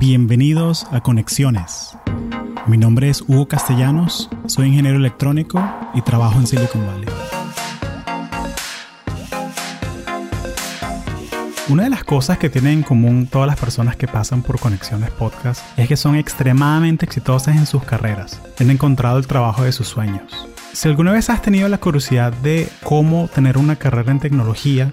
Bienvenidos a Conexiones. Mi nombre es Hugo Castellanos, soy ingeniero electrónico y trabajo en Silicon Valley. Una de las cosas que tienen en común todas las personas que pasan por Conexiones Podcast es que son extremadamente exitosas en sus carreras. Han encontrado el trabajo de sus sueños. Si alguna vez has tenido la curiosidad de cómo tener una carrera en tecnología,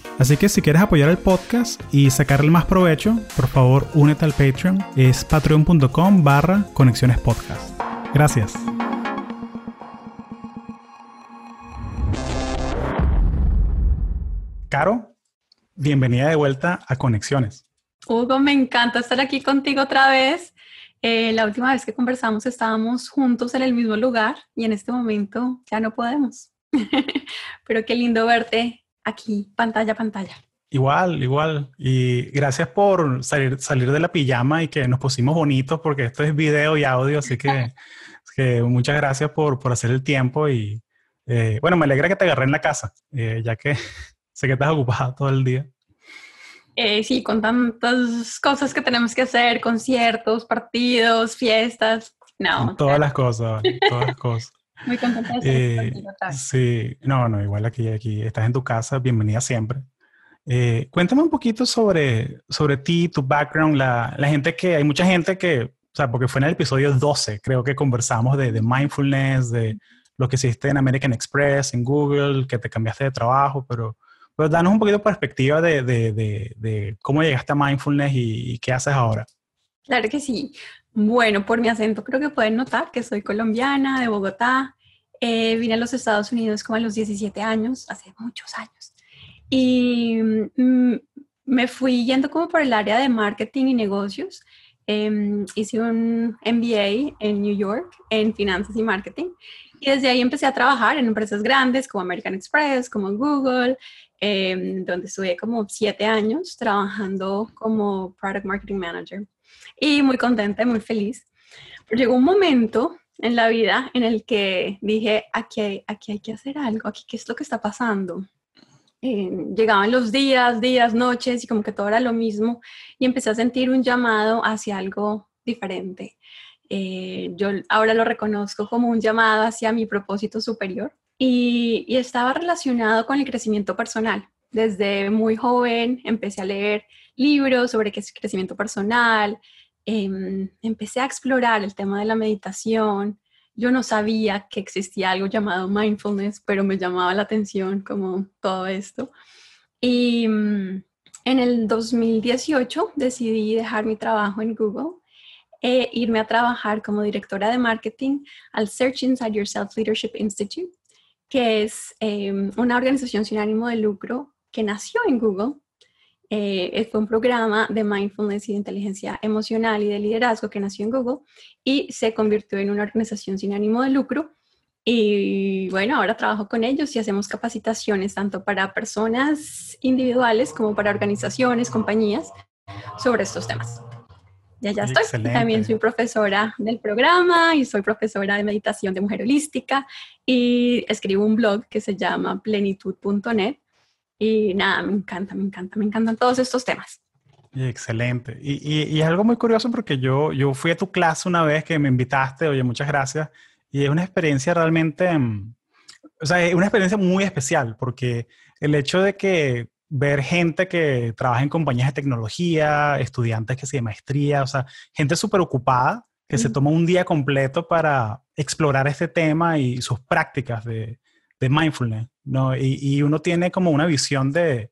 Así que si quieres apoyar el podcast y sacarle más provecho, por favor únete al Patreon. Es patreon.com barra conexiones podcast. Gracias. Caro, bienvenida de vuelta a Conexiones. Hugo, me encanta estar aquí contigo otra vez. Eh, la última vez que conversamos estábamos juntos en el mismo lugar y en este momento ya no podemos. Pero qué lindo verte aquí, pantalla a pantalla. Igual, igual. Y gracias por salir, salir de la pijama y que nos pusimos bonitos porque esto es video y audio, así que, que muchas gracias por, por, hacer el tiempo y eh, bueno, me alegra que te agarré en la casa, eh, ya que sé que estás ocupada todo el día. Eh, sí, con tantas cosas que tenemos que hacer, conciertos, partidos, fiestas, no. Todas las cosas, todas las cosas. Muy contenta de estar Sí, no, no, igual aquí, aquí estás en tu casa, bienvenida siempre. Eh, cuéntame un poquito sobre, sobre ti, tu background, la, la, gente que, hay mucha gente que, o sea, porque fue en el episodio 12, creo que conversamos de, de mindfulness, de lo que hiciste en American Express, en Google, que te cambiaste de trabajo, pero, pero danos un poquito de perspectiva de, de, de cómo llegaste a mindfulness y, y, qué haces ahora. Claro que sí. Bueno, por mi acento creo que pueden notar que soy colombiana, de Bogotá. Eh, vine a los Estados Unidos como a los 17 años, hace muchos años. Y mm, me fui yendo como por el área de marketing y negocios. Eh, hice un MBA en New York en finanzas y marketing. Y desde ahí empecé a trabajar en empresas grandes como American Express, como Google, eh, donde estuve como siete años trabajando como Product Marketing Manager y muy contenta y muy feliz. Pero llegó un momento en la vida en el que dije, aquí hay, aquí hay que hacer algo, aquí qué es lo que está pasando. Eh, llegaban los días, días, noches y como que todo era lo mismo y empecé a sentir un llamado hacia algo diferente. Eh, yo ahora lo reconozco como un llamado hacia mi propósito superior y, y estaba relacionado con el crecimiento personal. Desde muy joven empecé a leer libros sobre qué es crecimiento personal, eh, empecé a explorar el tema de la meditación. Yo no sabía que existía algo llamado mindfulness, pero me llamaba la atención como todo esto. Y um, en el 2018 decidí dejar mi trabajo en Google e irme a trabajar como directora de marketing al Search Inside Yourself Leadership Institute, que es eh, una organización sin ánimo de lucro que nació en Google eh, fue un programa de mindfulness y de inteligencia emocional y de liderazgo que nació en Google y se convirtió en una organización sin ánimo de lucro. Y bueno, ahora trabajo con ellos y hacemos capacitaciones tanto para personas individuales como para organizaciones, compañías sobre estos temas. Ya, ya estoy. Excelente. También soy profesora del programa y soy profesora de meditación de mujer holística y escribo un blog que se llama plenitud.net y nada, me encanta, me encanta, me encantan todos estos temas. Excelente. Y, y, y, es algo muy curioso porque yo, yo fui a tu clase una vez que me invitaste, oye, muchas gracias. Y es una experiencia realmente, mm, o sea, es una experiencia muy especial porque el hecho de que ver gente que trabaja en compañías de tecnología, estudiantes que se de maestría, o sea, gente súper ocupada que mm. se toma un día completo para explorar este tema y sus prácticas de, de mindfulness, ¿no? Y, y, uno tiene como una visión de,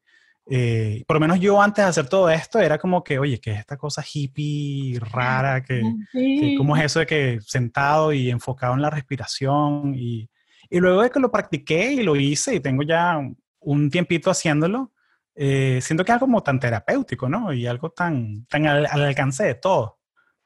eh, por lo menos yo antes de hacer todo esto, era como que, oye, ¿qué es esta cosa hippie rara? que, sí. que ¿Cómo es eso de que sentado y enfocado en la respiración? Y, y, luego de que lo practiqué y lo hice y tengo ya un tiempito haciéndolo, eh, siento que es algo como tan terapéutico, ¿no? Y algo tan, tan al, al alcance de todo.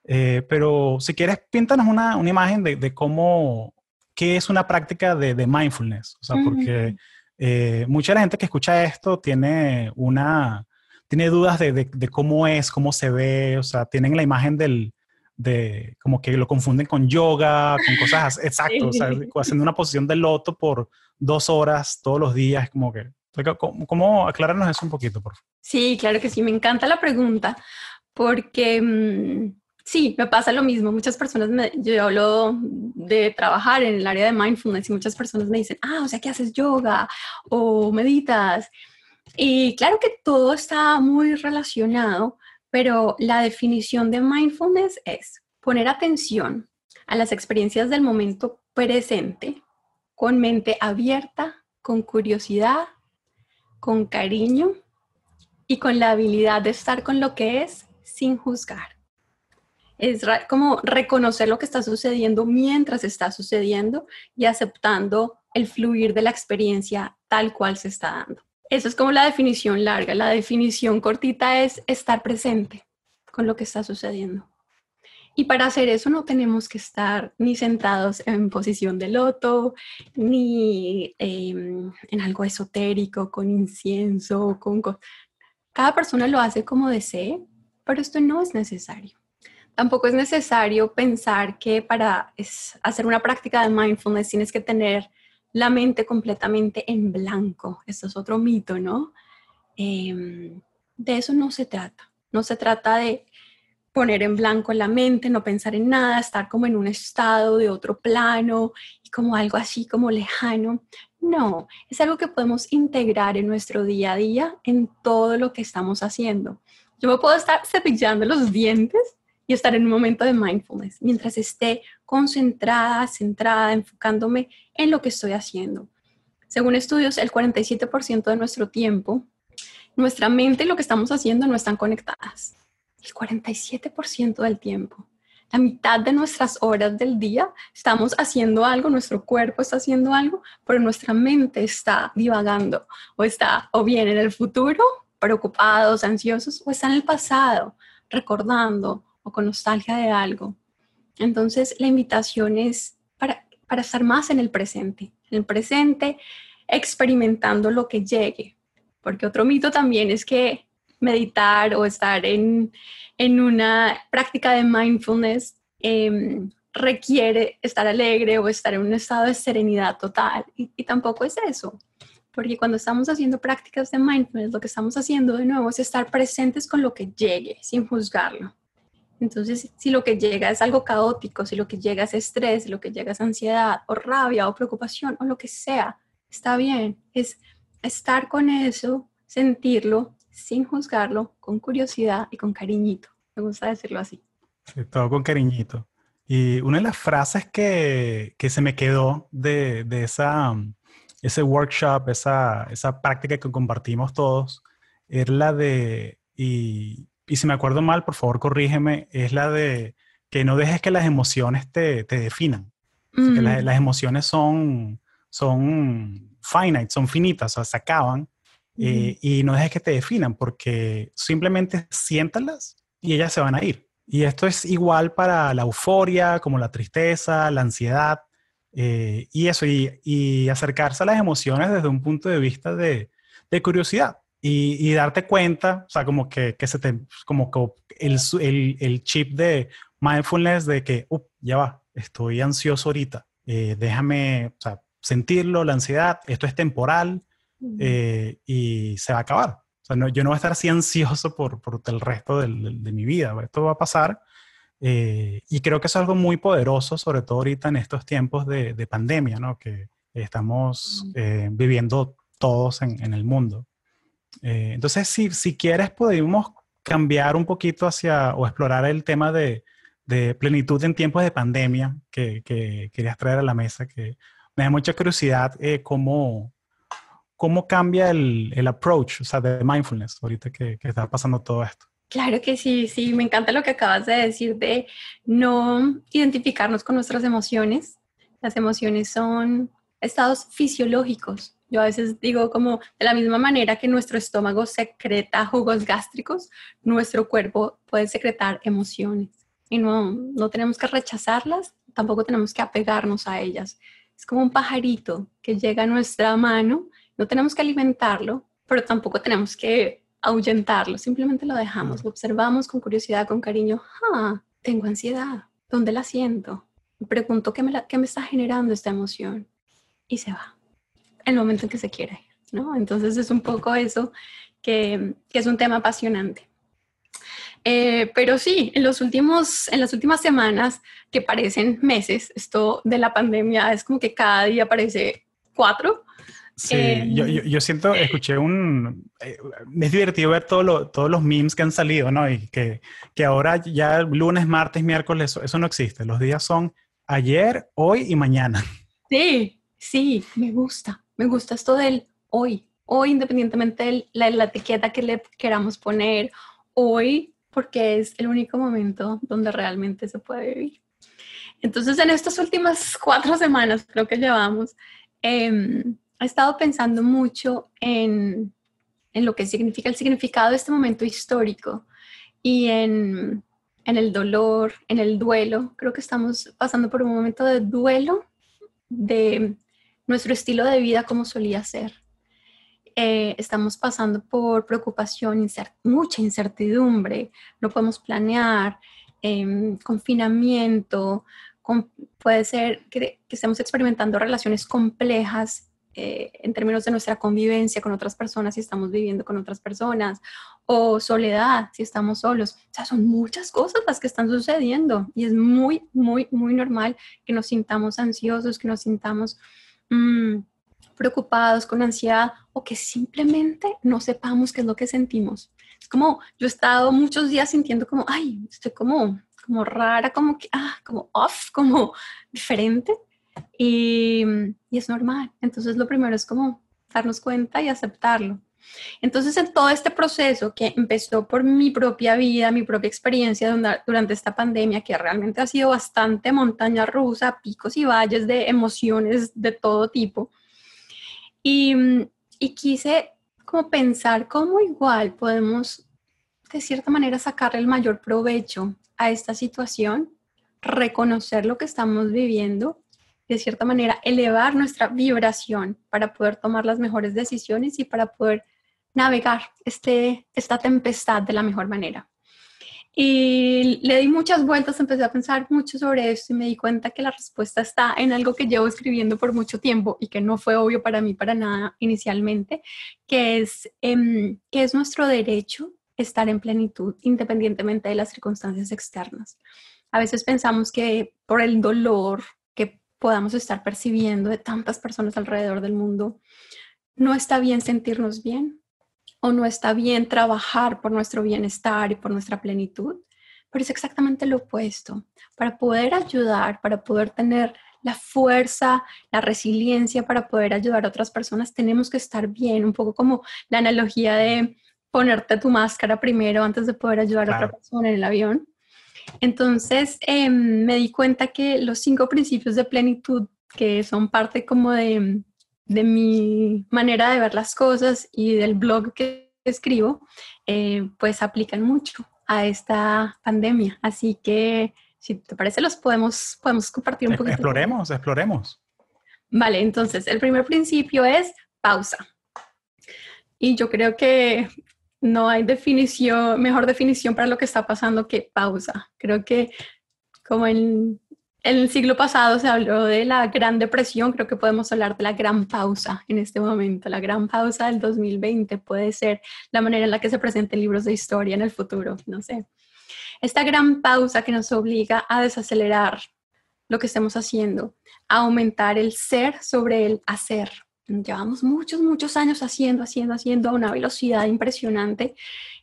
Eh, pero si quieres, píntanos una, una imagen de, de, cómo, qué es una práctica de, de mindfulness. O sea, porque eh, mucha gente que escucha esto tiene una, tiene dudas de, de, cómo es, cómo se ve, o sea, tienen la imagen del, de como que lo confunden con yoga, con cosas, exacto, o sea, haciendo una posición de loto por dos horas todos los días, como que, ¿cómo, cómo aclararnos eso un poquito, por favor? Sí, claro que sí, me encanta la pregunta, porque mm, sí, me pasa lo mismo, muchas personas, me, yo hablo de trabajar en el área de mindfulness y muchas personas me dicen, ah, o sea, que haces yoga o meditas, y claro que todo está muy relacionado, pero la definición de mindfulness es poner atención a las experiencias del momento presente con mente abierta, con curiosidad, con cariño y con la habilidad de estar con lo que es sin juzgar. Es como reconocer lo que está sucediendo mientras está sucediendo y aceptando el fluir de la experiencia tal cual se está dando. Eso es como la definición larga. La definición cortita es estar presente con lo que está sucediendo. Y para hacer eso no tenemos que estar ni sentados en posición de loto, ni em, en algo esotérico, con incienso, con... Cada persona lo hace como desee, pero esto no es necesario. Tampoco es necesario pensar que para hacer una práctica de mindfulness tienes que tener la mente completamente en blanco. Esto es otro mito, ¿no? Em, de eso no se trata. No se trata de poner en blanco la mente, no pensar en nada, estar como en un estado de otro plano y como algo así como lejano. No, es algo que podemos integrar en nuestro día a día, en todo lo que estamos haciendo. Yo me puedo estar cepillando los dientes y estar en un momento de mindfulness, mientras esté concentrada, centrada, enfocándome en lo que estoy haciendo. Según estudios, el 47% de nuestro tiempo, nuestra mente y lo que estamos haciendo no están conectadas. El 47% del tiempo. La mitad de nuestras horas del día estamos haciendo algo, nuestro cuerpo está haciendo algo, pero nuestra mente está divagando o está o bien en el futuro, preocupados, ansiosos, o está en el pasado, recordando o con nostalgia de algo. Entonces, la invitación es para, para estar más en el presente, en el presente, experimentando lo que llegue. Porque otro mito también es que meditar o estar en, en una práctica de mindfulness em, requiere estar alegre o estar en un estado de serenidad total. Y, y, tampoco es eso. Porque cuando estamos haciendo prácticas de mindfulness, lo que estamos haciendo de nuevo es estar presentes con lo que llegue, sin juzgarlo. Entonces, si lo que llega es algo caótico, si lo que llega es estrés, si lo que llega es ansiedad o rabia o preocupación o lo que sea, está bien. Es estar con eso, sentirlo sin juzgarlo, con curiosidad y con cariñito. Me gusta decirlo así. Sí, todo con cariñito. Y una de las frases que, que se me quedó de, de esa, ese workshop, esa, esa práctica que compartimos todos, es la de, y y si me acuerdo mal, por favor corrígeme, es la de que no dejes que las emociones te, te definan. que mm. las, emociones son, son finite, son finitas, o sea, se acaban. Eh, y no dejes que te definan porque simplemente siéntalas y ellas se van a ir. Y esto es igual para la euforia, como la tristeza, la ansiedad eh, y eso, y, y, acercarse a las emociones desde un punto de vista de, de curiosidad y, darte cuenta, o sea, como que, que se te, como que el, el, el, chip de mindfulness de que, ya va, estoy ansioso ahorita, eh, déjame, o sea, sentirlo, la ansiedad, esto es temporal eh, y se va a acabar. O sea, no, yo no voy a estar así ansioso por, por el resto de, de, mi vida, esto va a pasar. Eh, y creo que es algo muy poderoso, sobre todo ahorita en estos tiempos de, de pandemia, ¿no? Que estamos viviendo todos en, en el mundo. Eh, entonces, si, si quieres, podemos cambiar un poquito hacia o explorar el tema de, de plenitud en tiempos de pandemia que, que, querías traer a la mesa, que me da mucha curiosidad eh, cómo, cómo cambia el, el, approach, o sea, de mindfulness, ahorita que, que, está pasando todo esto. Claro que sí, sí, me encanta lo que acabas de decir de no identificarnos con nuestras emociones. Las emociones son estados fisiológicos yo a veces digo como de la misma manera que nuestro estómago secreta jugos gástricos, nuestro cuerpo puede secretar emociones. y no, no tenemos que rechazarlas, tampoco tenemos que apegarnos a ellas. Es como un pajarito que llega a nuestra mano, no tenemos que alimentarlo, pero tampoco tenemos que ahuyentarlo, simplemente lo dejamos, lo observamos con curiosidad, con cariño. Ah, tengo ansiedad, ¿dónde la siento? Pregunto qué me, qué me está generando esta emoción y se va, el momento en que se quiere, ¿no? Entonces es un poco eso que, que es un tema apasionante. Eh, pero sí, en, los últimos, en las últimas semanas, que parecen meses, esto de la pandemia es como que cada día parece cuatro. Sí, eh, yo, yo, siento, escuché un... Eh, es divertido ver todo todos los memes que han salido, ¿no? Y que, que ahora ya lunes, martes, miércoles, eso, eso no existe. Los días son ayer, hoy y mañana. Sí, sí, me gusta. Me gusta esto del hoy. Hoy, independientemente de la, etiqueta que le queramos poner, hoy porque es el único momento donde realmente se puede vivir. Entonces, en estas últimas cuatro semanas, creo que llevamos, em, he estado pensando mucho en, en, lo que significa el significado de este momento histórico y en, en el dolor, en el duelo. Creo que estamos pasando por un momento de duelo de nuestro estilo de vida como solía ser. Eh, estamos pasando por preocupación, mucha incertidumbre, no podemos planear, em, confinamiento, puede ser que, estemos experimentando relaciones complejas eh, en términos de nuestra convivencia con otras personas si estamos viviendo con otras personas, o soledad si estamos solos. O sea, son muchas cosas las que están sucediendo y es muy, muy, muy normal que nos sintamos ansiosos, que nos sintamos... Mm, preocupados, con ansiedad o que simplemente no sepamos qué es lo que sentimos. Es como, yo he estado muchos días sintiendo como, ay, estoy como, como rara, como que, ah, como off, como diferente. Y, y es normal. Entonces lo primero es como darnos cuenta y aceptarlo. Entonces, en todo este proceso que empezó por mi propia vida, mi propia experiencia durante esta pandemia, que realmente ha sido bastante montaña rusa, picos y valles de emociones de todo tipo, y, quise como pensar cómo igual podemos de cierta manera sacarle el mayor provecho a esta situación, reconocer lo que estamos viviendo, de cierta manera elevar nuestra vibración para poder tomar las mejores decisiones y para poder navegar este, esta tempestad de la mejor manera. Y le di muchas vueltas, empecé a pensar mucho sobre esto y me di cuenta que la respuesta está en algo que llevo escribiendo por mucho tiempo y que no fue obvio para mí para nada inicialmente, que es, eh, que es nuestro derecho estar en plenitud independientemente de las circunstancias externas. A veces pensamos que por el dolor que podamos estar percibiendo de tantas personas alrededor del mundo, no está bien sentirnos bien, o no está bien trabajar por nuestro bienestar y por nuestra plenitud, pero es exactamente lo opuesto. Para poder ayudar, para poder tener la fuerza, la resiliencia para poder ayudar a otras personas, tenemos que estar bien, un poco como la analogía de ponerte tu máscara primero antes de poder ayudar a otra persona en el avión. Entonces em, me di cuenta que los cinco principios de plenitud, que son parte como de, de mi manera de ver las cosas y del blog que escribo, eh, pues aplican mucho a esta pandemia. Así que, si te parece, los podemos, podemos compartir un poquito. Exploremos, exploremos. Vale, entonces, el primer principio es pausa. Y yo creo que no hay definición, mejor definición para lo que está pasando que pausa. Creo que como en en el siglo pasado se habló de la Gran Depresión, creo que podemos hablar de la gran pausa en este momento. La gran pausa del 2020 puede ser la manera en la que se presenten libros de historia en el futuro, no sé. Esta gran pausa que nos obliga a desacelerar lo que estemos haciendo, a aumentar el ser sobre el hacer. Llevamos muchos, muchos años haciendo, haciendo, haciendo a una velocidad impresionante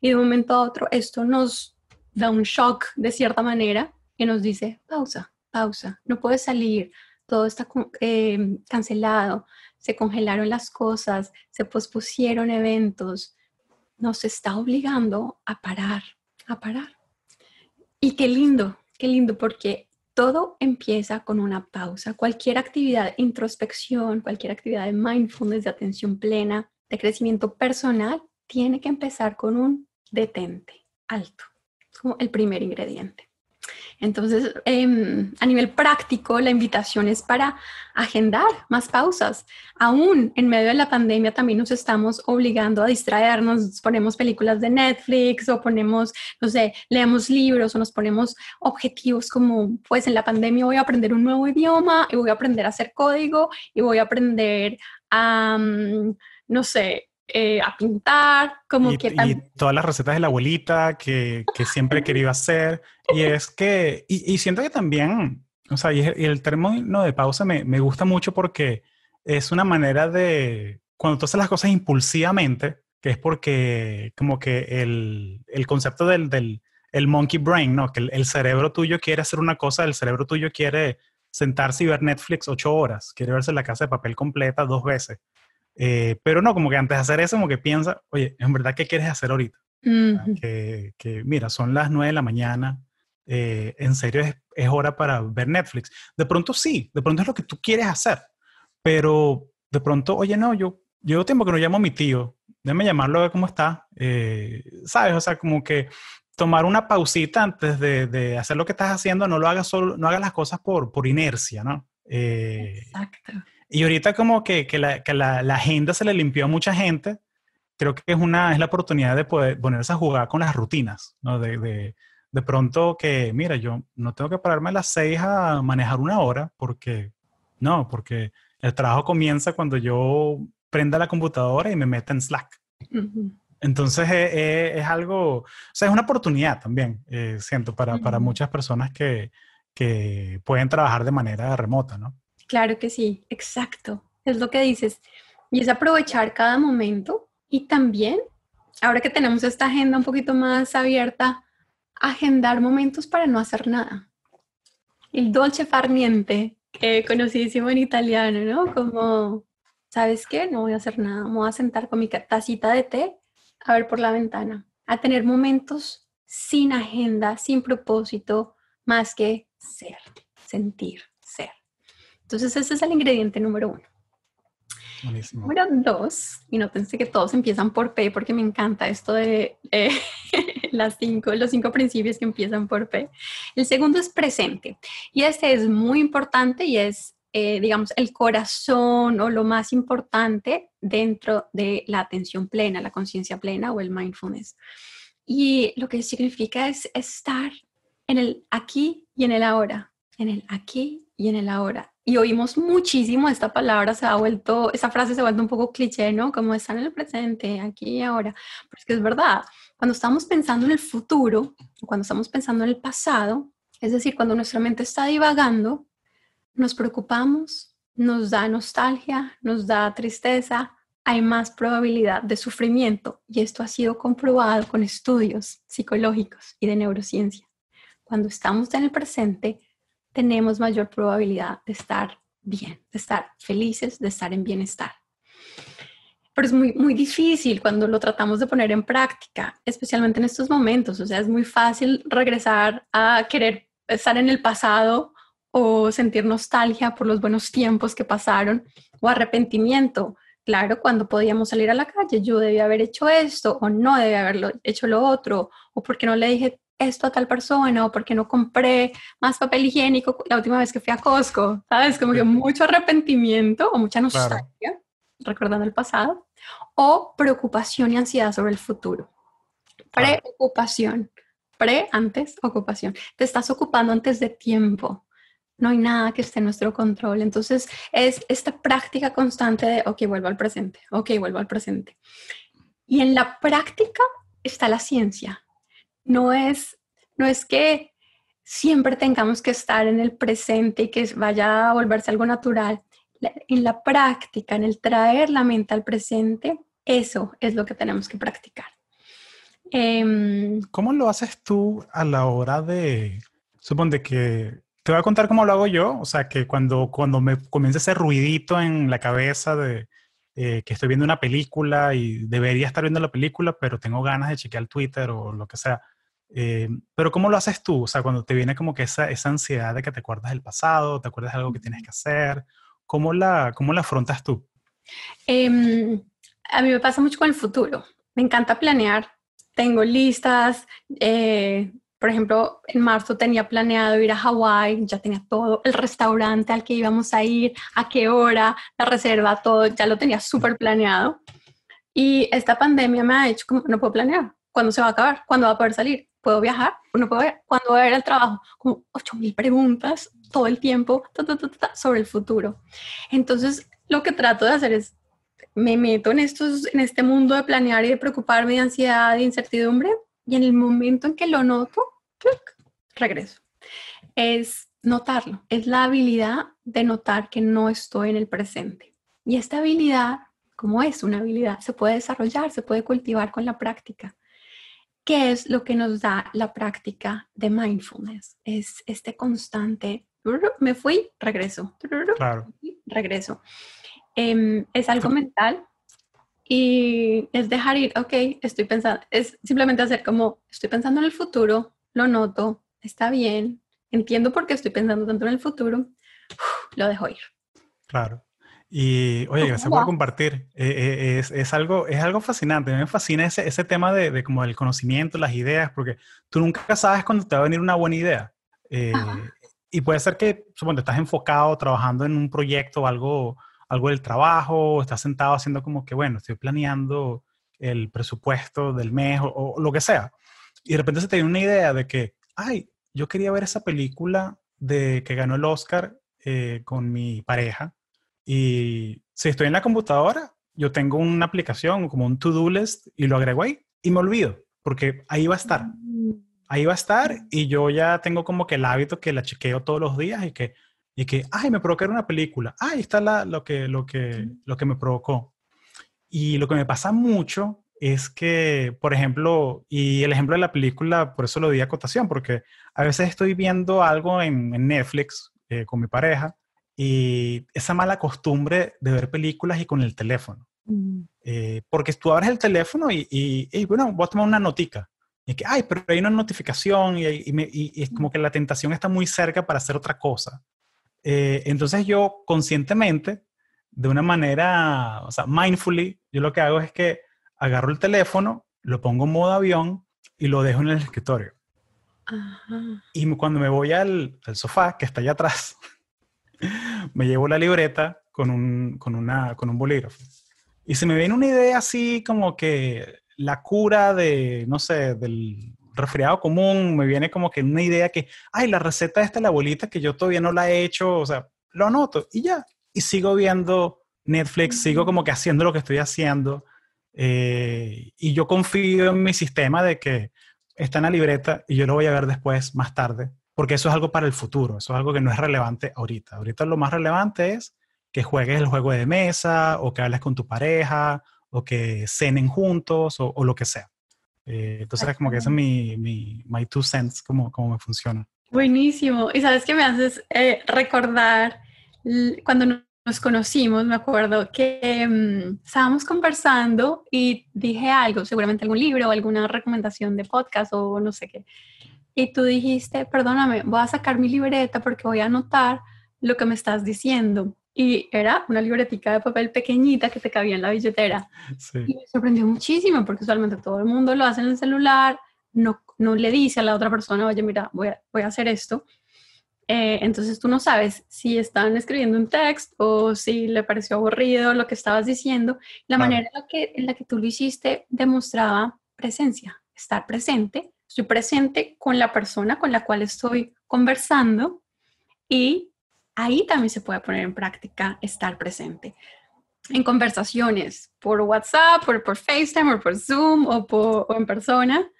y de un momento a otro esto nos da un shock de cierta manera que nos dice pausa, pausa, no puedes salir, todo está eh, cancelado, se congelaron las cosas, se pospusieron eventos, nos está obligando a parar, a parar. Y qué lindo, qué lindo, porque todo empieza con una pausa. Cualquier actividad de introspección, cualquier actividad de mindfulness, de atención plena, de crecimiento personal, tiene que empezar con un detente, alto. Como el primer ingrediente. Entonces, em, a nivel práctico, la invitación es para agendar más pausas. Aún en medio de la pandemia también nos estamos obligando a distraernos, ponemos películas de Netflix o ponemos, no sé, leemos libros o nos ponemos objetivos como, pues en la pandemia voy a aprender un nuevo idioma y voy a aprender a hacer código y voy a aprender a, mm, no sé, eh, a pintar, como que... Y todas las recetas de la abuelita que, que siempre he querido hacer. Y es que, y, siento que también, o sea, y, el término de pausa me, me, gusta mucho porque es una manera de, cuando tú haces las cosas impulsivamente, que es porque como que el, el concepto del, del el monkey brain, ¿no? Que el, el, cerebro tuyo quiere hacer una cosa, el cerebro tuyo quiere sentarse y ver Netflix ocho horas, quiere verse la casa de papel completa dos veces. Eh, pero no, como que antes de hacer eso, como que piensa, oye, ¿en verdad qué quieres hacer ahorita? que, que, mira, son las nueve de la mañana, eh, en serio es, es, hora para ver Netflix. De pronto sí, de pronto es lo que tú quieres hacer, pero de pronto, oye, no, yo llevo tiempo que no llamo a mi tío, déjame llamarlo a ver cómo está, eh, ¿sabes? O sea, como que tomar una pausita antes de, de, hacer lo que estás haciendo, no lo hagas solo, no hagas las cosas por, por inercia, ¿no? Exacto. Y ahorita como que, que, la, que la, la, agenda se le limpió a mucha gente, creo que es, una, es la oportunidad de poder ponerse a jugar con las rutinas, ¿no? De, de, de pronto que, mira, yo no tengo que pararme a las seis a manejar una hora porque, no, porque el trabajo comienza cuando yo prenda la computadora y me meta en Slack. Entonces es, es, es, algo, o sea, es una oportunidad también, eh, siento, para, para muchas personas que, que pueden trabajar de manera remota, ¿no? Claro que sí, exacto. Es lo que dices. Y es aprovechar cada momento y también, ahora que tenemos esta agenda un poquito más abierta, agendar momentos para no hacer nada. El dolce farniente, que conocidísimo en italiano, ¿no? Como, ¿sabes qué? No voy a hacer nada, me voy a sentar con mi tacita de té a ver por la ventana, a tener momentos sin agenda, sin propósito, más que ser, sentir. Entonces ese es el ingrediente número uno. Buenísimo. Número dos, y nótense que todos empiezan por P porque me encanta esto de eh, las cinco, los cinco principios que empiezan por P. El segundo es presente y este es muy importante y es, eh, digamos, el corazón o lo más importante dentro de la atención plena, la conciencia plena o el mindfulness. Y lo que significa es estar en el aquí y en el ahora, en el aquí y en el ahora y oímos muchísimo esta palabra, se ha vuelto, esa frase se ha vuelto un poco cliché, ¿no? Como estar en el presente, aquí y ahora. Pero es que es verdad, cuando estamos pensando en el futuro, cuando estamos pensando en el pasado, es decir, cuando nuestra mente está divagando, nos preocupamos, nos da nostalgia, nos da tristeza, hay más probabilidad de sufrimiento y esto ha sido comprobado con estudios psicológicos y de neurociencia. Cuando estamos en el presente, tenemos mayor probabilidad de estar bien, de estar felices, de estar en bienestar. Pero es muy, muy difícil cuando lo tratamos de poner en práctica, especialmente en estos momentos. O sea, es muy fácil regresar a querer estar en el pasado o sentir nostalgia por los buenos tiempos que pasaron o arrepentimiento. Claro, cuando podíamos salir a la calle, yo debía haber hecho esto o no debía haberlo hecho lo otro o porque no le dije esto a tal persona o porque no compré más papel higiénico la última vez que fui a Costco, ¿sabes? Como que mucho arrepentimiento o mucha nostalgia, recordando el pasado, o preocupación y ansiedad sobre el futuro. Preocupación, pre antes, ocupación. Te estás ocupando antes de tiempo. No hay nada que esté en nuestro control. Entonces es esta práctica constante de, ok, vuelvo al presente, ok, vuelvo al presente. Y en la práctica está la ciencia no es, no es que siempre tengamos que estar en el presente y que vaya a volverse algo natural. En la práctica, en el traer la mente al presente, eso es lo que tenemos que practicar. Em, ¿Cómo lo haces tú a la hora de, suponte que, te voy a contar cómo lo hago yo, o sea, que cuando, cuando me comienza ese ruidito en la cabeza de eh, que estoy viendo una película y debería estar viendo la película, pero tengo ganas de chequear Twitter o lo que sea, eh, pero ¿cómo lo haces tú? O sea, cuando te viene como que esa, esa ansiedad de que te acuerdas del pasado, te acuerdas de algo que tienes que hacer, ¿cómo la, cómo la afrontas tú? Em, a mí me pasa mucho con el futuro. Me encanta planear. Tengo listas, eh, por ejemplo, en marzo tenía planeado ir a Hawái, ya tenía todo, el restaurante al que íbamos a ir, a qué hora, la reserva, todo, ya lo tenía súper planeado. Y esta pandemia me ha hecho como no puedo planear. ¿Cuándo se va a acabar? ¿Cuándo va a poder salir? ¿Puedo viajar? ¿No puedo ver? ¿Cuándo voy a ver el trabajo? Como 8000 preguntas todo el tiempo sobre el futuro. Entonces, lo que trato de hacer es, me meto en, estos, en este mundo de planear y de preocuparme de ansiedad, de incertidumbre, y en el momento en que lo noto, regreso. Es notarlo, es la habilidad de notar que no estoy en el presente. Y esta habilidad, como es una habilidad, se puede desarrollar, se puede cultivar con la práctica. ¿Qué es lo que nos da la práctica de mindfulness? Es este constante, me fui, regreso, claro. regreso. Em, es algo mental, y es dejar ir, ok, estoy pensando, es simplemente hacer como, estoy pensando en el futuro, lo noto, está bien, entiendo por qué estoy pensando tanto en el futuro, lo dejo ir. Claro. Y oye, gracias por compartir. Eh, eh, es, es, algo, es algo fascinante. Me fascina ese, ese tema de, de, como el conocimiento, las ideas, porque tú nunca sabes cuándo te va a venir una buena idea. Eh, y puede ser que, supongo, estás enfocado trabajando en un proyecto o algo, algo del trabajo, estás sentado haciendo como que, bueno, estoy planeando el presupuesto del mes o, lo que sea. Y de repente se te viene una idea de que, ay, yo quería ver esa película de que ganó el Oscar con mi pareja. Y si estoy en la computadora, yo tengo una aplicación como un to-do list y lo agrego ahí y me olvido, porque ahí va a estar. Ahí va a estar y yo ya tengo como que el hábito que la chequeo todos los días y que y que, ay, me provocó una película, ahí está la, lo, que, lo, que, lo que me provocó. Y lo que me pasa mucho es que, por ejemplo, y el ejemplo de la película, por eso lo di a cotación, porque a veces estoy viendo algo en, Netflix eh, con mi pareja y esa mala costumbre de ver películas y con el teléfono. Mm. Eh, porque tú abres el teléfono y, y, bueno, voy a tomar una notica. Y que, ay, pero hay una notificación y, y, es como que la tentación está muy cerca para hacer otra cosa. Eh, entonces yo conscientemente, de una manera, o sea, mindfully, yo lo que hago es que agarro el teléfono, lo pongo en modo avión y lo dejo en el escritorio. Y cuando me voy al, sofá, que está allá atrás, me llevo la libreta con un, con, una, con un bolígrafo. Y se me viene una idea así como que la cura de, no sé, del resfriado común, me viene como que una idea que, ay, la receta esta la abuelita que yo todavía no la he hecho, o sea, lo anoto y ya. Y sigo viendo Netflix, sigo como que haciendo lo que estoy haciendo. Eh, y yo confío en mi sistema de que está en la libreta y yo lo voy a ver después, más tarde, porque eso es algo para el futuro, eso es algo que no es relevante ahorita. Ahorita lo más relevante es que juegues el juego de mesa o que hables con tu pareja o que cenen juntos o lo que sea. Eh, entonces, como que ese es mi, mi my two cents, como, como me funciona. Buenísimo. Y sabes que me haces eh, recordar cuando nos conocimos, me acuerdo que mm, estábamos conversando y dije algo, seguramente algún libro o alguna recomendación de podcast o no sé qué. Y tú dijiste, perdóname, voy a sacar mi libreta porque voy a anotar lo que me estás diciendo y era una libretica de papel pequeñita que te cabía en la billetera. Y me sorprendió muchísimo porque usualmente todo el mundo lo hace en el celular, no, no le dice a la otra persona, oye, mira, voy a, voy a hacer esto. Eh, entonces tú no sabes si están escribiendo un texto o si le pareció aburrido lo que estabas diciendo. La manera en la, que, en la que tú lo hiciste demostraba presencia, estar presente. Estoy presente con la persona con la cual estoy conversando y ahí también se puede poner en práctica estar presente. En conversaciones por WhatsApp, por, por FaceTime, o por Zoom o, por, en persona,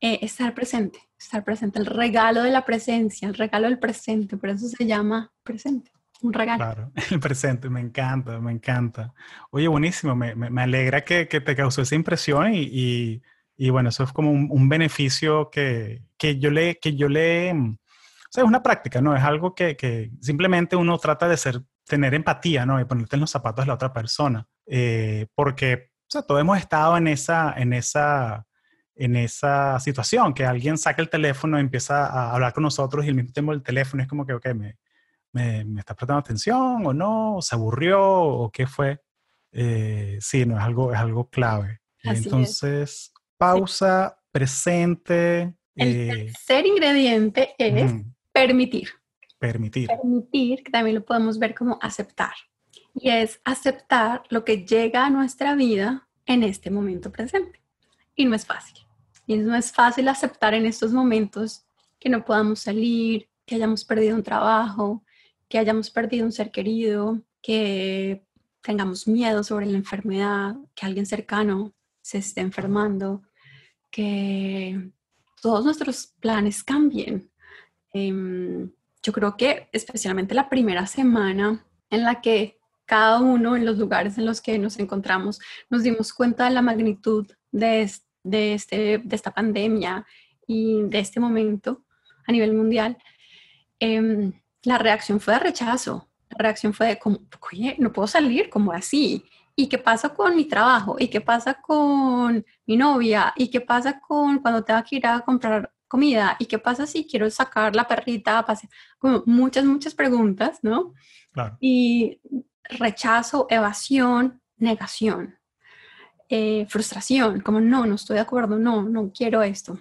eh, estar presente, estar presente, el regalo de la presencia, el regalo del presente, por eso se llama presente, un regalo. Claro, el presente, me encanta, me encanta. Oye, buenísimo, me, me, alegra que, que, te causó esa impresión y, y, y bueno, eso es como un, un beneficio que, que, yo le, que yo le sea, es una práctica, ¿no? Es algo que, que, simplemente uno trata de ser, tener empatía, ¿no? Y ponerte en los zapatos de la otra persona. Eh, porque, o sea, todos hemos estado en esa, en esa, en esa situación, que alguien saca el teléfono y empieza a hablar con nosotros y el mismo tiempo el teléfono es como que, ok, me, me, me está prestando atención o no, o se aburrió o qué fue. Eh, sí, no, es algo, es algo clave. Entonces, pausa, presente, El Eh, tercer ingrediente es permitir. permitir. Permitir, que también lo podemos ver como aceptar. Y es aceptar lo que llega a nuestra vida en este momento presente. Y no es fácil. Y no es fácil aceptar en estos momentos que no podamos salir, que hayamos perdido un trabajo, que hayamos perdido un ser querido, que tengamos miedo sobre la enfermedad, que alguien cercano se esté enfermando, que todos nuestros planes cambien. Em, yo creo que especialmente la primera semana en la que cada uno en los lugares en los que nos encontramos nos dimos cuenta de la magnitud de, este, de esta pandemia y de este momento a nivel mundial, em, la reacción fue de rechazo. La reacción fue de, como, oye, no puedo salir como así. ¿Y qué pasa con mi trabajo? ¿Y qué pasa con mi novia? ¿Y qué pasa con cuando tengo que ir a comprar comida? ¿Y qué pasa si quiero sacar la perrita a pasear? Como muchas, muchas preguntas, ¿no? Claro. Y rechazo, evasión, negación, eh, frustración, como no, no estoy de acuerdo, no, no quiero esto.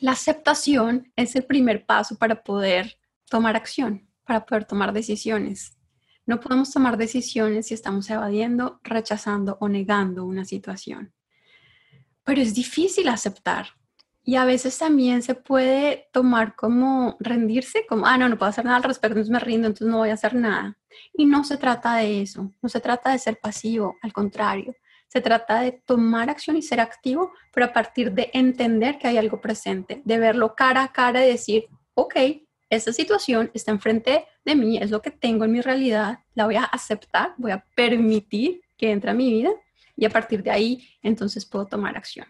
La aceptación es el primer paso para poder tomar acción, para poder tomar decisiones. No podemos tomar decisiones si estamos evadiendo, rechazando o negando una situación. Pero es difícil aceptar. Y a veces también se puede tomar como rendirse, como, ah, no, no puedo hacer nada al respecto, entonces me rindo, entonces no voy a hacer nada. Y no se trata de eso, no se trata de ser pasivo, al contrario, se trata de tomar acción y ser activo, pero a partir de entender que hay algo presente, de verlo cara a cara y decir, ok, esta situación está enfrente de mí, es lo que tengo en mi realidad, la voy a aceptar, voy a permitir que entre a mi vida y a partir de ahí entonces puedo tomar acción.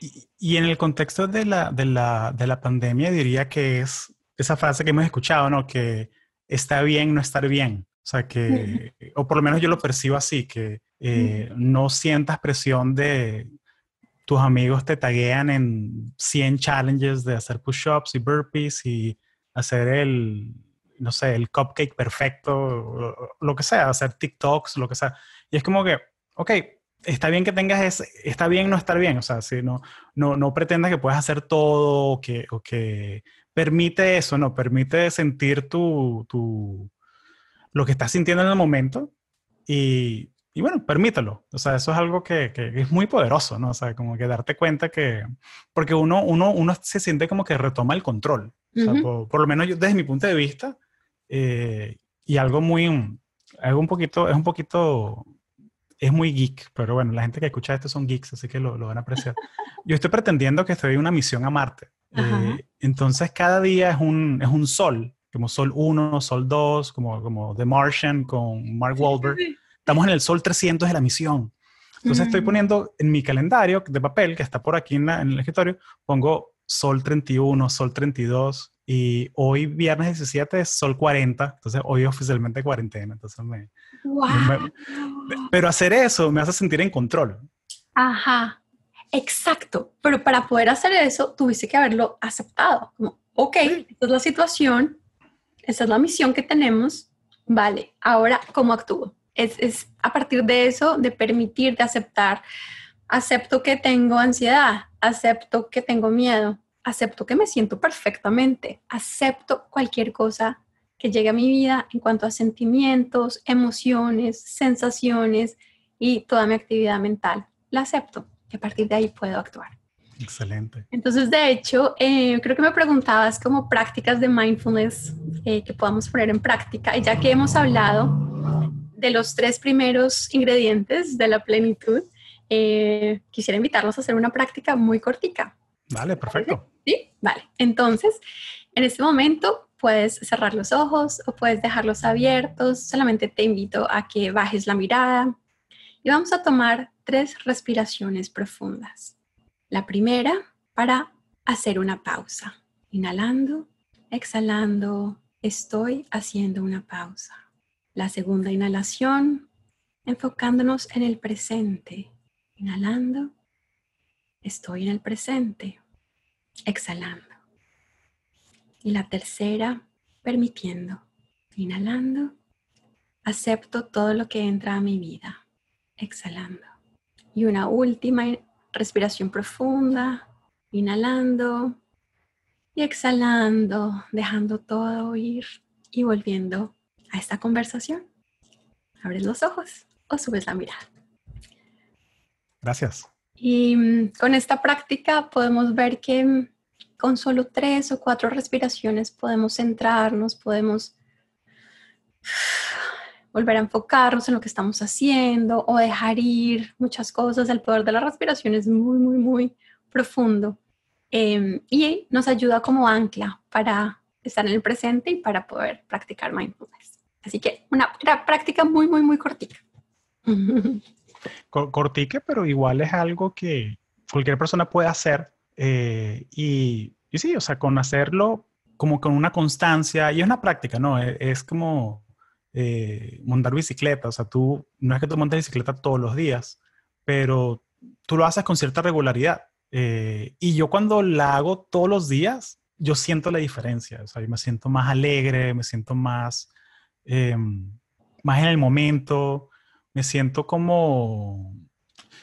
Y, y en el contexto de la, de, la, de la pandemia, diría que es esa frase que hemos escuchado, ¿no? Que está bien no estar bien. O sea, que, o por lo menos yo lo percibo así, que eh, no sientas presión de tus amigos te taguean en 100 challenges de hacer push-ups y burpees y hacer el, no sé, el cupcake perfecto, lo que sea, hacer TikToks, lo que sea. Y es como que, ok, está bien que tengas ese, está bien no estar bien, o sea, si no, no, no pretendas que puedas hacer todo o que, que permite eso, no, permite sentir tu, tu, lo que estás sintiendo en el momento y, y bueno, permítelo. O sea, eso es algo que, que, es muy poderoso, ¿no? O sea, como que darte cuenta que, porque uno, uno, uno se siente como que retoma el control. O sea, por, por lo menos yo, desde mi punto de vista, eh, y algo muy, algo un poquito, es un poquito, es muy geek, pero bueno, la gente que escucha esto son geeks, así que lo, lo van a apreciar. Yo estoy pretendiendo que estoy en una misión a Marte. Eh, entonces cada día es un, es un sol, como Sol 1, Sol 2, como, como The Martian con Mark Wahlberg. Estamos en el Sol 300 de la misión. Entonces estoy Mm. poniendo en mi calendario de papel, que está por aquí en, la- en el escritorio, pongo Sol 31, Sol 32 y hoy viernes 17 es Sol 40. Entonces hoy oficialmente cuarentena. Entonces me, ¡Wow! me- pero hacer eso me hace sentir en control. Ajá, exacto. Pero para poder hacer eso, tuviste que haberlo aceptado. Como, ok, Sí. esta es la situación, esta es la misión que tenemos. Vale, ahora, ¿cómo actúo? Es, es a partir de eso, de permitir, de aceptar. Acepto que tengo ansiedad, acepto que tengo miedo, acepto que me siento perfectamente, acepto cualquier cosa que llegue a mi vida en cuanto a sentimientos, emociones, sensaciones y toda mi actividad mental. La acepto y a partir de ahí puedo actuar. Excelente. Entonces, de hecho, eh, creo que me preguntabas como prácticas de mindfulness eh, que podamos poner en práctica. Y ya que hemos hablado de los tres primeros ingredientes de la plenitud, eh, quisiera invitarlos a hacer una práctica muy cortica. Vale, perfecto. ¿Sí? Vale. Entonces, en este momento puedes cerrar los ojos o puedes dejarlos abiertos. Solamente te invito a que bajes la mirada y vamos a tomar tres respiraciones profundas. La primera para hacer una pausa. Inhalando, exhalando, estoy haciendo una pausa. La segunda inhalación, enfocándonos en el presente. Inhalando, estoy en el presente. Exhalando. Y la tercera, permitiendo. Inhalando, acepto todo lo que entra a mi vida. Exhalando. Y una última respiración profunda, Inhalando y exhalando, dejando todo ir y volviendo a esta conversación. Abres los ojos o subes la mirada. Gracias. Y mm, con esta práctica podemos ver que mm, con solo tres o cuatro respiraciones podemos centrarnos, podemos volver a enfocarnos en lo que estamos haciendo o dejar ir muchas cosas. El poder de la respiración es muy, muy, muy profundo em, y nos ayuda como ancla para estar en el presente y para poder practicar mindfulness. Así que una, práctica muy, muy, muy cortita. Cortique, pero igual es algo que cualquier persona puede hacer. Eh, y, y, sí, o sea, con hacerlo como con una constancia, y es una práctica, ¿no? Es, es como eh, montar bicicleta, o sea, tú, no es que tú montes bicicleta todos los días, pero tú lo haces con cierta regularidad. Eh, y yo cuando la hago todos los días, yo siento la diferencia, o sea, yo me siento más alegre, me siento más, más en el momento, me siento como,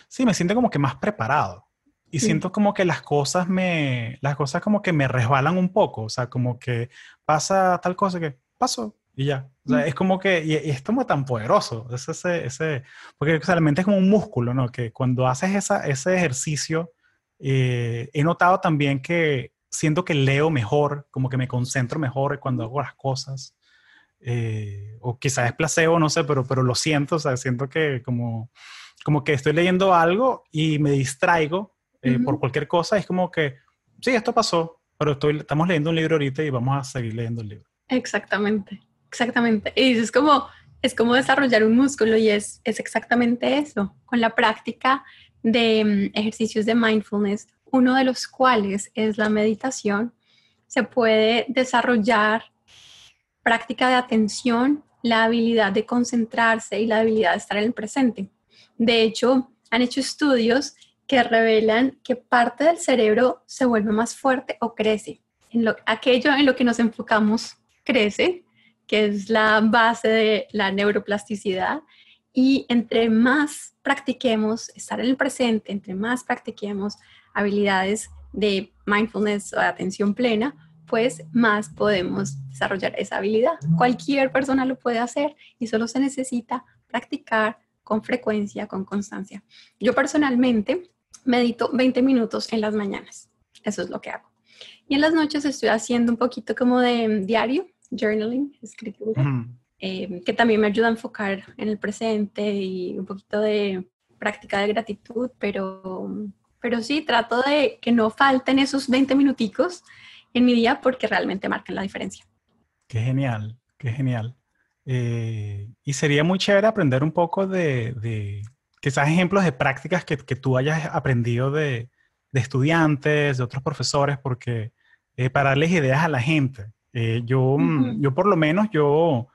sí, me siento como que más preparado. Y siento como que las cosas me, las cosas como que me resbalan un poco, o sea, como que pasa tal cosa que pasó y ya. O sea, es como que, y, es como tan poderoso, es ese, ese, porque la mente es como un músculo, ¿no? Que cuando haces esa, ese ejercicio, eh, he notado también que siento que leo mejor, como que me concentro mejor cuando hago las cosas. Eh, o quizás es placebo, no sé, pero, pero lo siento, o sea, siento que como, como que estoy leyendo algo y me distraigo eh, por cualquier cosa, es como que, sí, esto pasó, pero estoy, estamos leyendo un libro ahorita y vamos a seguir leyendo el libro. Exactamente, exactamente. Y es como, es como desarrollar un músculo y es, es exactamente eso, con la práctica de mm, ejercicios de mindfulness, uno de los cuales es la meditación, se puede desarrollar práctica de atención, la habilidad de concentrarse y la habilidad de estar en el presente. De hecho, han hecho estudios que revelan que parte del cerebro se vuelve más fuerte o crece. En lo, aquello en lo que nos enfocamos crece, que es la base de la neuroplasticidad. Y entre más practiquemos estar en el presente, entre más practiquemos habilidades de mindfulness o atención plena, pues más podemos desarrollar esa habilidad. Cualquier persona lo puede hacer y solo se necesita practicar con frecuencia, con constancia. Yo personalmente medito 20 minutos en las mañanas. Eso es lo que hago. Y en las noches estoy haciendo un poquito como de diario, journaling, escritura, eh, que también me ayuda a enfocar en el presente y un poquito de práctica de gratitud, pero, pero sí, trato de que no falten esos 20 minuticos en mi día porque realmente marcan la diferencia. Qué genial, qué genial. Eh, y sería muy chévere aprender un poco de, de quizás ejemplos de prácticas que, que tú hayas aprendido de, de, estudiantes, de otros profesores, porque eh, para darles ideas a la gente. Eh, yo, mm, yo por lo menos, yo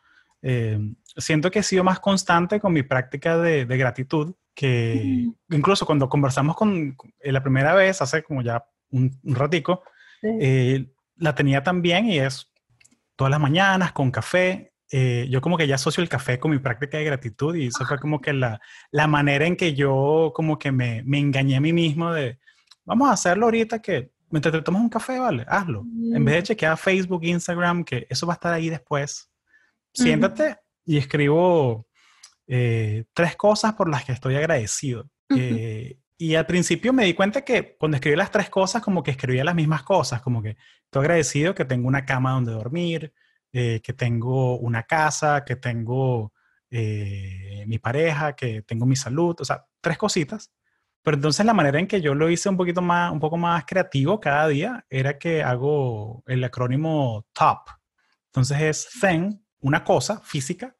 siento que he sido más constante con mi práctica de, de gratitud, que incluso cuando conversamos con, la primera vez, hace como ya un, un ratico, eh, la tenía también y es todas las mañanas con café. Eh, yo como que ya asocio el café con mi práctica de gratitud y eso fue como que la, la manera en que yo como que me, me, engañé a mí mismo de, vamos a hacerlo ahorita que mientras te tomas un café, vale, hazlo. En vez de mm. chequear Facebook, Instagram, que eso va a estar ahí después, siéntate y escribo eh, tres cosas por las que estoy agradecido. Y al principio me di cuenta que cuando escribí las tres cosas, como que escribía las mismas cosas, como que estoy agradecido que tengo una cama donde dormir, eh, que tengo una casa, que tengo eh, mi pareja, que tengo mi salud, o sea, tres cositas. Pero entonces la manera en que yo lo hice un poquito más, un poco más creativo cada día era que hago el acrónimo TOP. Entonces es THEN, una cosa física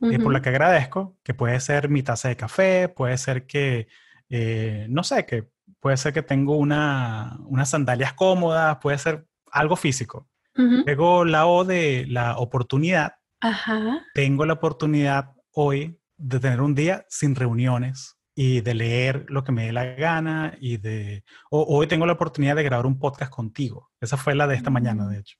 eh, por la que agradezco, que puede ser mi taza de café, puede ser que eh, no sé, que puede ser que tengo una, unas sandalias cómodas, puede ser algo físico. Luego la O de la oportunidad. Tengo la oportunidad hoy de tener un día sin reuniones y de leer lo que me dé la gana y de... hoy tengo la oportunidad de grabar un podcast contigo. Esa fue la de esta mañana, de hecho.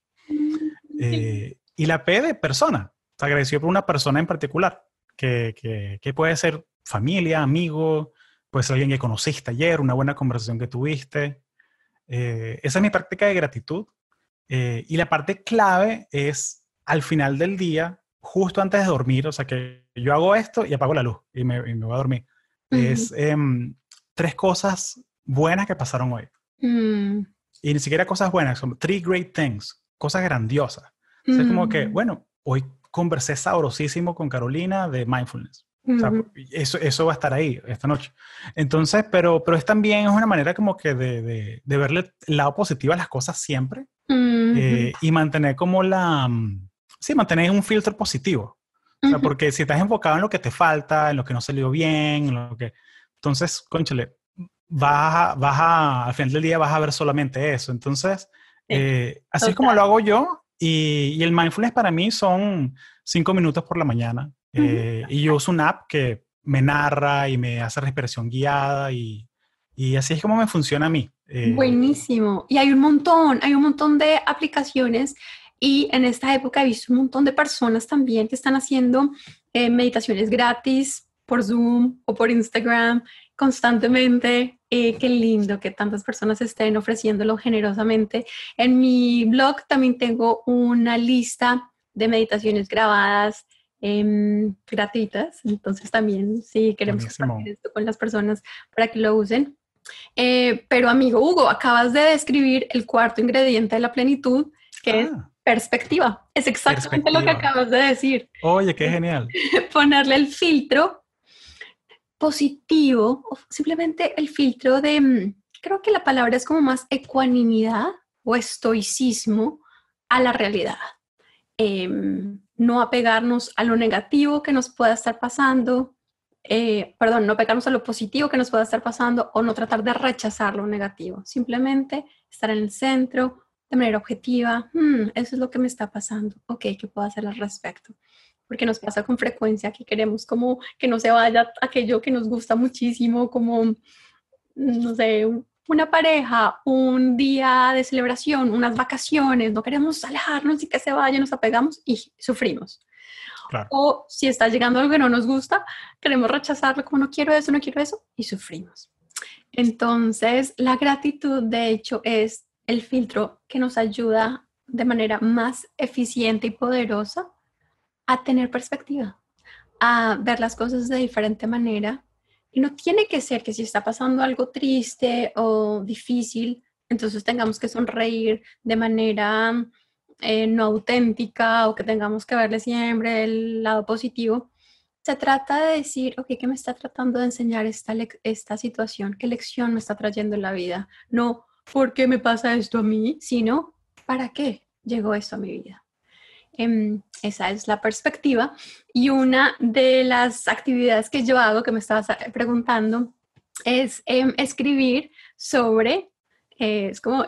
Eh, y la P de persona. Agradecido por una persona en particular, que, que, que puede ser familia, amigo, puede ser alguien que conociste ayer, una buena conversación que tuviste. Eh, esa es mi práctica de gratitud. Eh, y la parte clave es al final del día, justo antes de dormir, o sea que yo hago esto y apago la luz y me, voy a dormir. Es em, tres cosas buenas que pasaron hoy. Mm. Y ni siquiera cosas buenas, son three great things, cosas grandiosas. O sea, como que, mm. bueno, hoy conversé sabrosísimo con Carolina de mindfulness. O sea, eso, eso va a estar ahí esta noche. Entonces, pero, pero es también es una manera como que de, de, de verle el lado positivo a las cosas siempre eh, y mantener como la, sí, mantener un filtro positivo. O sea, porque si estás enfocado en lo que te falta, en lo que no salió bien, en lo que... Entonces, conchale, vas a, vas a, al final del día vas a ver solamente eso. Entonces, eh, así es como lo hago yo. Y, y, el mindfulness para mí son cinco minutos por la mañana. Eh, y yo uso una app que me narra y me hace respiración guiada y, y así es como me funciona a mí. Eh, Buenísimo. Y hay un montón, hay un montón de aplicaciones y en esta época he visto un montón de personas también que están haciendo eh, meditaciones gratis por Zoom o por Instagram constantemente. Eh, qué lindo que tantas personas estén ofreciéndolo generosamente. En mi blog también tengo una lista de meditaciones grabadas em, gratuitas. Entonces también si queremos compartir esto con las personas para que lo usen. Eh, pero amigo Hugo, acabas de describir el cuarto ingrediente de la plenitud, que es ah. perspectiva. Es exactamente lo que acabas de decir. Oye, qué genial. Ponerle el filtro positivo, o simplemente el filtro de, mm, creo que la palabra es como más ecuanimidad o estoicismo a la realidad. Em, no apegarnos a lo negativo que nos pueda estar pasando, eh, perdón, no pegarnos a lo positivo que nos pueda estar pasando o no tratar de rechazar lo negativo, simplemente estar en el centro de manera objetiva, hmm, eso es lo que me está pasando, ok, ¿qué puedo hacer al respecto? Porque nos pasa con frecuencia que queremos como que no se vaya aquello que nos gusta muchísimo, como, no sé, una pareja, un día de celebración, unas vacaciones, no queremos alejarnos y que se vaya, nos apegamos y sufrimos. O si está llegando algo que no nos gusta, queremos rechazarlo como no quiero eso, no quiero eso y sufrimos. Entonces, la gratitud, de hecho, es el filtro que nos ayuda de manera más eficiente y poderosa a tener perspectiva, a ver las cosas de diferente manera. No tiene que ser que si está pasando algo triste o difícil, entonces tengamos que sonreír de manera eh, no auténtica o que tengamos que verle siempre el lado positivo. Se trata de decir, ok, ¿qué me está tratando de enseñar esta, esta situación? ¿Qué lección me está trayendo la vida? No, ¿por qué me pasa esto a mí? Sino, ¿para qué llegó esto a mi vida? Em, esa es la perspectiva. Y una de las actividades que yo hago, que me estabas preguntando, es em, escribir sobre es como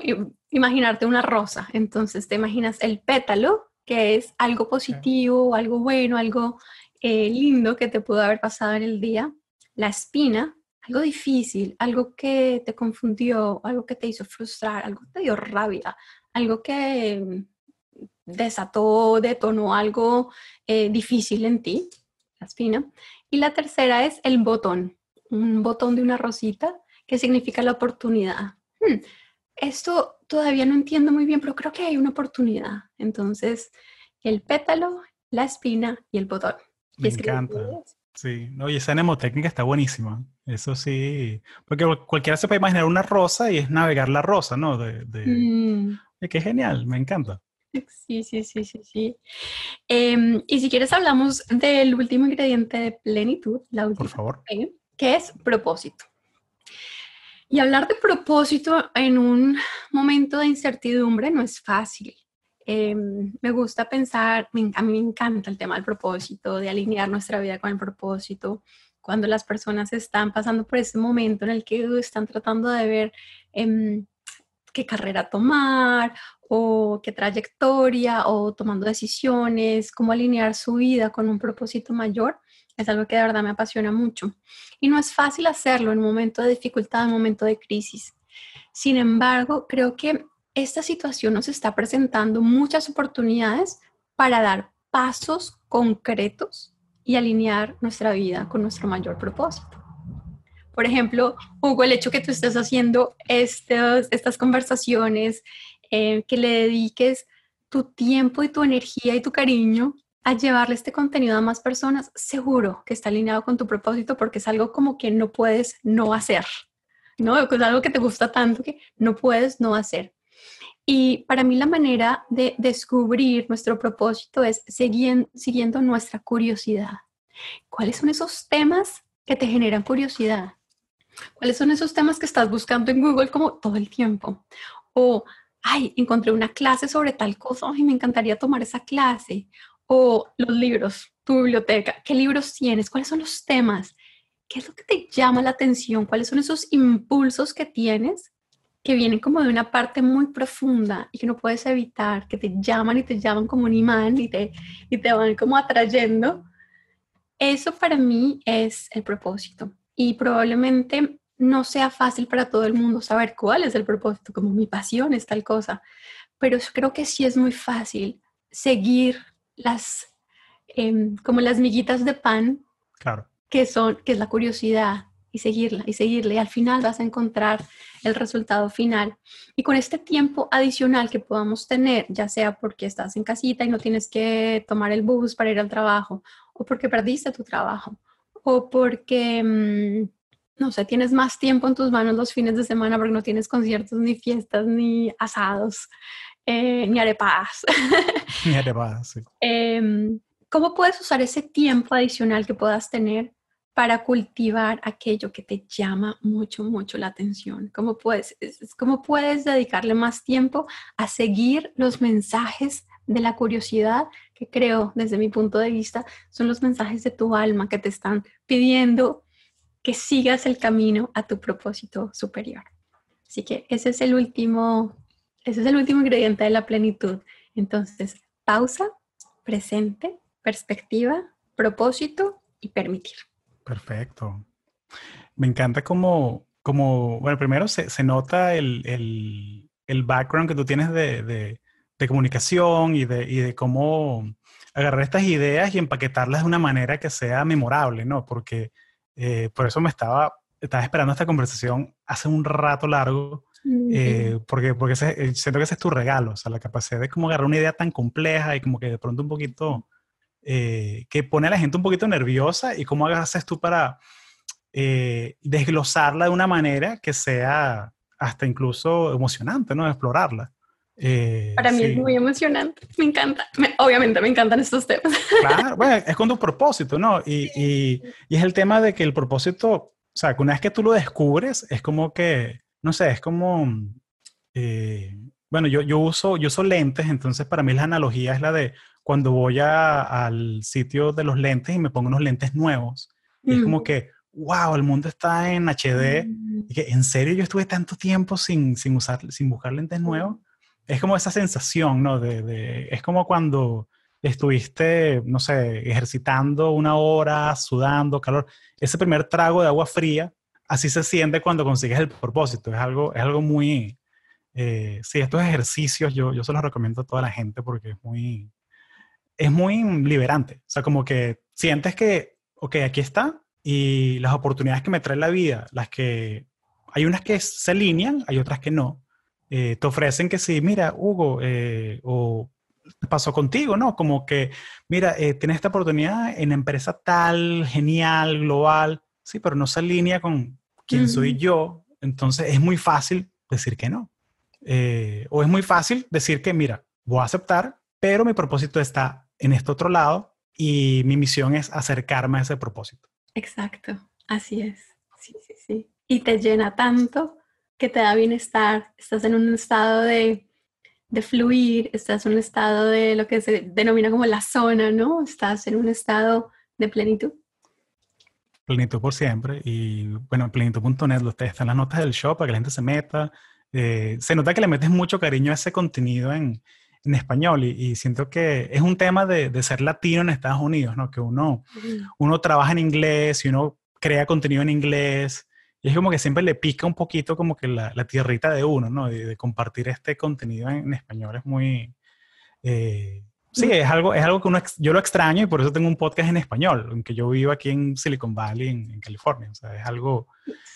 imaginarte una rosa. Entonces te imaginas el pétalo, que es algo positivo, algo bueno, algo eh, lindo que te pudo haber pasado en el día. La espina, algo difícil, algo que te confundió, algo que te hizo frustrar, algo que te dio rabia, algo que desató, detonó algo eh, difícil en ti, la espina. Y la tercera es el botón, un botón de una rosita que significa la oportunidad. Hmm, esto todavía no entiendo muy bien, pero creo que hay una oportunidad. Entonces, el pétalo, la espina y el botón. Me encanta. Sí, no, y esa mnemotécnica está buenísima. Eso sí, porque cualquiera se puede imaginar una rosa y es navegar la rosa, ¿no? De, de... Mm. Qué genial, me encanta. Sí, sí, sí, sí, sí. Em, y si quieres hablamos del último ingrediente de plenitud, la última. Por favor. que es propósito. Y hablar de propósito en un momento de incertidumbre no es fácil. Em, me gusta pensar, a mí me encanta el tema del propósito, de alinear nuestra vida con el propósito. Cuando las personas están pasando por ese momento en el que están tratando de ver em, qué carrera tomar o qué trayectoria o tomando decisiones, cómo alinear su vida con un propósito mayor, es algo que de verdad me apasiona mucho. Y no es fácil hacerlo en momento de dificultad, en momento de crisis. Sin embargo, creo que esta situación nos está presentando muchas oportunidades para dar pasos concretos y alinear nuestra vida con nuestro mayor propósito. Por ejemplo, Hugo, el hecho que tú estés haciendo estos, estas conversaciones, eh, que le dediques tu tiempo y tu energía y tu cariño a llevarle este contenido a más personas, seguro que está alineado con tu propósito porque es algo como que no puedes no hacer, ¿no? Es algo que te gusta tanto que no puedes no hacer. Y para mí la manera de descubrir nuestro propósito es siguiendo nuestra curiosidad. ¿Cuáles son esos temas que te generan curiosidad? ¿Cuáles son esos temas que estás buscando en Google como todo el tiempo? O, ay, encontré una clase sobre tal cosa, y me encantaría tomar esa clase. O los libros, tu biblioteca, ¿qué libros tienes? ¿Cuáles son los temas? ¿Qué es lo que te llama la atención? ¿Cuáles son esos impulsos que tienes que vienen como de una parte muy profunda y que no puedes evitar, que te llaman y te llaman como un imán y te, y te van como atrayendo. Eso para mí es el propósito y probablemente no sea fácil para todo el mundo saber cuál es el propósito, como mi pasión es tal cosa, pero creo que sí es muy fácil seguir las, em, como las miguitas de pan, claro. que son, que es la curiosidad, y seguirla y seguirla y al final vas a encontrar el resultado final. Y con este tiempo adicional que podamos tener, ya sea porque estás en casita y no tienes que tomar el bus para ir al trabajo, o porque perdiste tu trabajo, o porque, mm, no sé, tienes más tiempo en tus manos los fines de semana porque no tienes conciertos, ni fiestas, ni asados, eh, ni arepas. Ni arepas, sí. Em, ¿Cómo puedes usar ese tiempo adicional que puedas tener para cultivar aquello que te llama mucho, mucho la atención? ¿Cómo puedes, cómo puedes dedicarle más tiempo a seguir los mensajes de la curiosidad que creo, desde mi punto de vista, son los mensajes de tu alma que te están pidiendo que sigas el camino a tu propósito superior? Así que ese es el último, ese es el último ingrediente de la plenitud. Entonces, pausa, presente, perspectiva, propósito y permitir. Perfecto. Me encanta como, como bueno, primero se, se nota el, el, el, background que tú tienes de, de, de comunicación y de, y de, cómo agarrar estas ideas y empaquetarlas de una manera que sea memorable, ¿no? Porque eh, por eso me estaba, estaba esperando esta conversación hace un rato largo, eh, porque, porque eh, siento que ese es tu regalo, o sea, la capacidad de como agarrar una idea tan compleja y como que de pronto un poquito eh, que pone a la gente un poquito nerviosa y cómo haces tú para desglosarla de una manera que sea hasta incluso emocionante, ¿no? Explorarla. Eh, para mí es muy emocionante, me encanta, obviamente me encantan estos temas. Claro, bueno, es con tu propósito, ¿no? Y, y, y, es el tema de que el propósito, o sea, que una vez que tú lo descubres, es como que, no sé, es como, bueno, yo, yo, uso, yo uso lentes, entonces para mí la analogía es la de cuando voy al sitio de los lentes y me pongo unos lentes nuevos. es como que, wow, el mundo está en HD. Mm. Y que, ¿en serio yo estuve tanto tiempo sin, sin, usar, sin buscar lentes nuevos? Es como esa sensación, ¿no? De, de, es como cuando estuviste, no sé, ejercitando una hora, sudando, calor. Ese primer trago de agua fría, así se siente cuando consigues el propósito. Es algo, es algo muy... Eh, sí, estos ejercicios yo, yo se los recomiendo a toda la gente porque es muy, es muy liberante. O sea, como que sientes que, ok, aquí está y las oportunidades que me trae la vida, las que hay unas que se alinean, hay otras que no. Eh, te ofrecen que sí, mira, Hugo, eh, o pasó contigo, ¿no? Como que, mira, eh, tienes esta oportunidad en empresa tal, genial, global, sí, pero no se alinea con quién soy yo. Entonces es muy fácil decir que no. o es muy fácil decir que, mira, voy a aceptar, pero mi propósito está en este otro lado y mi misión es acercarme a ese propósito. Exacto, así es. Sí, sí, sí. Y te llena tanto que te da bienestar, estás en un estado de, de fluir, estás en un estado de lo que se denomina como la zona, ¿no? Estás en un estado de plenitud. Plenitud por siempre. Y bueno, plenitud.net, están las notas del show para que la gente se meta. Eh, se nota que le metes mucho cariño a ese contenido en, en español y, siento que es un tema de, de, ser latino en Estados Unidos, ¿no? Que uno, uno trabaja en inglés y uno crea contenido en inglés y es como que siempre le pica un poquito como que la, la tierrita de uno, ¿no? De, compartir este contenido en, español es muy... Eh, Sí, es algo, es algo que uno, yo lo extraño y por eso tengo un podcast en español, aunque yo vivo aquí en Silicon Valley, en, California. O sea, es algo...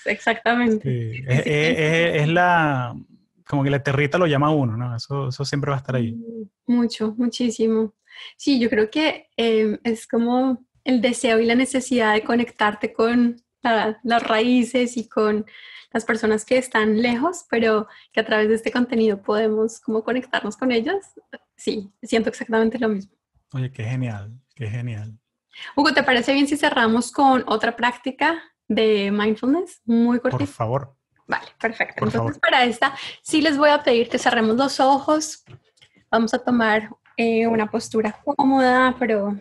Exactamente. es, la... Como que la territa lo llama uno, ¿no? Eso, eso siempre va a estar ahí. Mm, mucho, muchísimo. Sí, yo creo que em, es como el deseo y la necesidad de conectarte con las raíces y con las personas que están lejos, pero que a través de este contenido podemos como conectarnos con ellas. Sí, siento exactamente lo mismo. Oye, qué genial, qué genial. Hugo, ¿te parece bien si cerramos con otra práctica de mindfulness? Muy cortita. Por favor. Vale, perfecto. Entonces, para esta, sí les voy a pedir que cerremos los ojos. Vamos a tomar eh, una postura cómoda, pero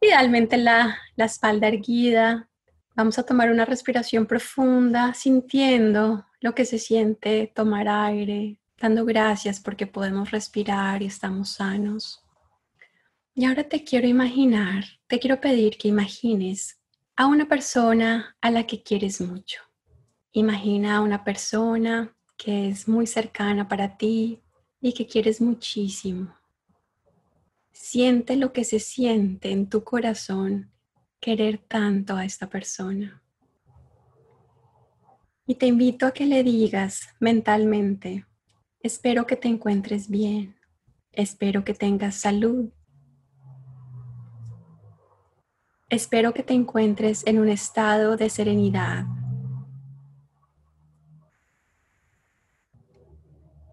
idealmente la, la espalda erguida, Vamos a tomar una respiración profunda, sintiendo lo que se siente tomar aire, dando gracias porque podemos respirar y estamos sanos. Y ahora te quiero imaginar, te quiero pedir que imagines a una persona a la que quieres mucho. Imagina a una persona que es muy cercana para ti y que quieres muchísimo. Siente lo que se siente en tu corazón querer tanto a esta persona. Y te invito a que le digas mentalmente, espero que te encuentres bien, espero que tengas salud, espero que te encuentres en un estado de serenidad.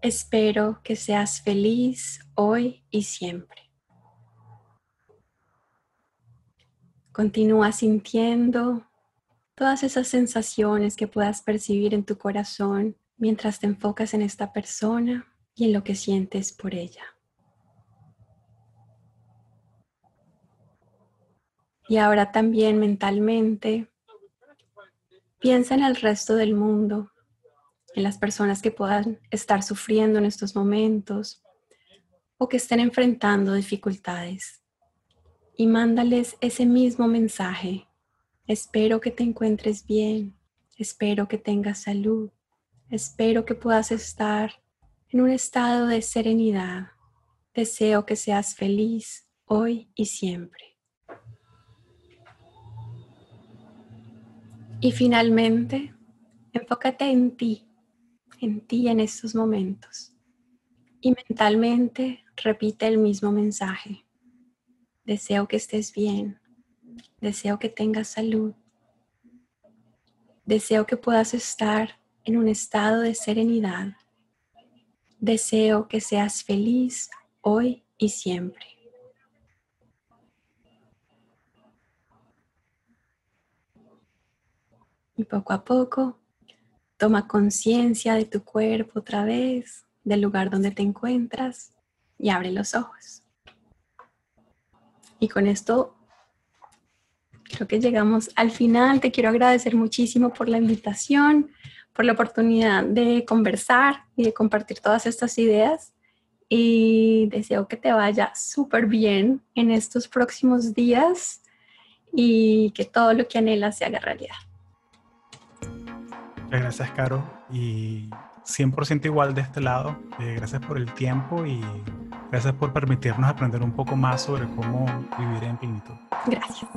Espero que seas feliz hoy y siempre. Continúa sintiendo todas esas sensaciones que puedas percibir en tu corazón mientras te enfocas en esta persona y en lo que sientes por ella. Y ahora también mentalmente piensa en el resto del mundo, en las personas que puedan estar sufriendo en estos momentos o que estén enfrentando dificultades y mándales ese mismo mensaje. Espero que te encuentres bien, espero que tengas salud, espero que puedas estar en un estado de serenidad. Deseo que seas feliz hoy y siempre. Y finalmente, enfócate en ti, en ti en estos momentos. Y mentalmente repite el mismo mensaje. Deseo que estés bien. Deseo que tengas salud. Deseo que puedas estar en un estado de serenidad. Deseo que seas feliz hoy y siempre. Y poco a poco, toma conciencia de tu cuerpo otra vez, del lugar donde te encuentras y abre los ojos. Y con esto creo que llegamos al final. Te quiero agradecer muchísimo por la invitación, por la oportunidad de conversar y de compartir todas estas ideas. Y deseo que te vaya súper bien en estos próximos días y que todo lo que anhelas se haga realidad. Muchas gracias, Caro. Y 100% igual de este lado. Eh, gracias por el tiempo y gracias por permitirnos aprender un poco más sobre cómo vivir en plenitud. Gracias.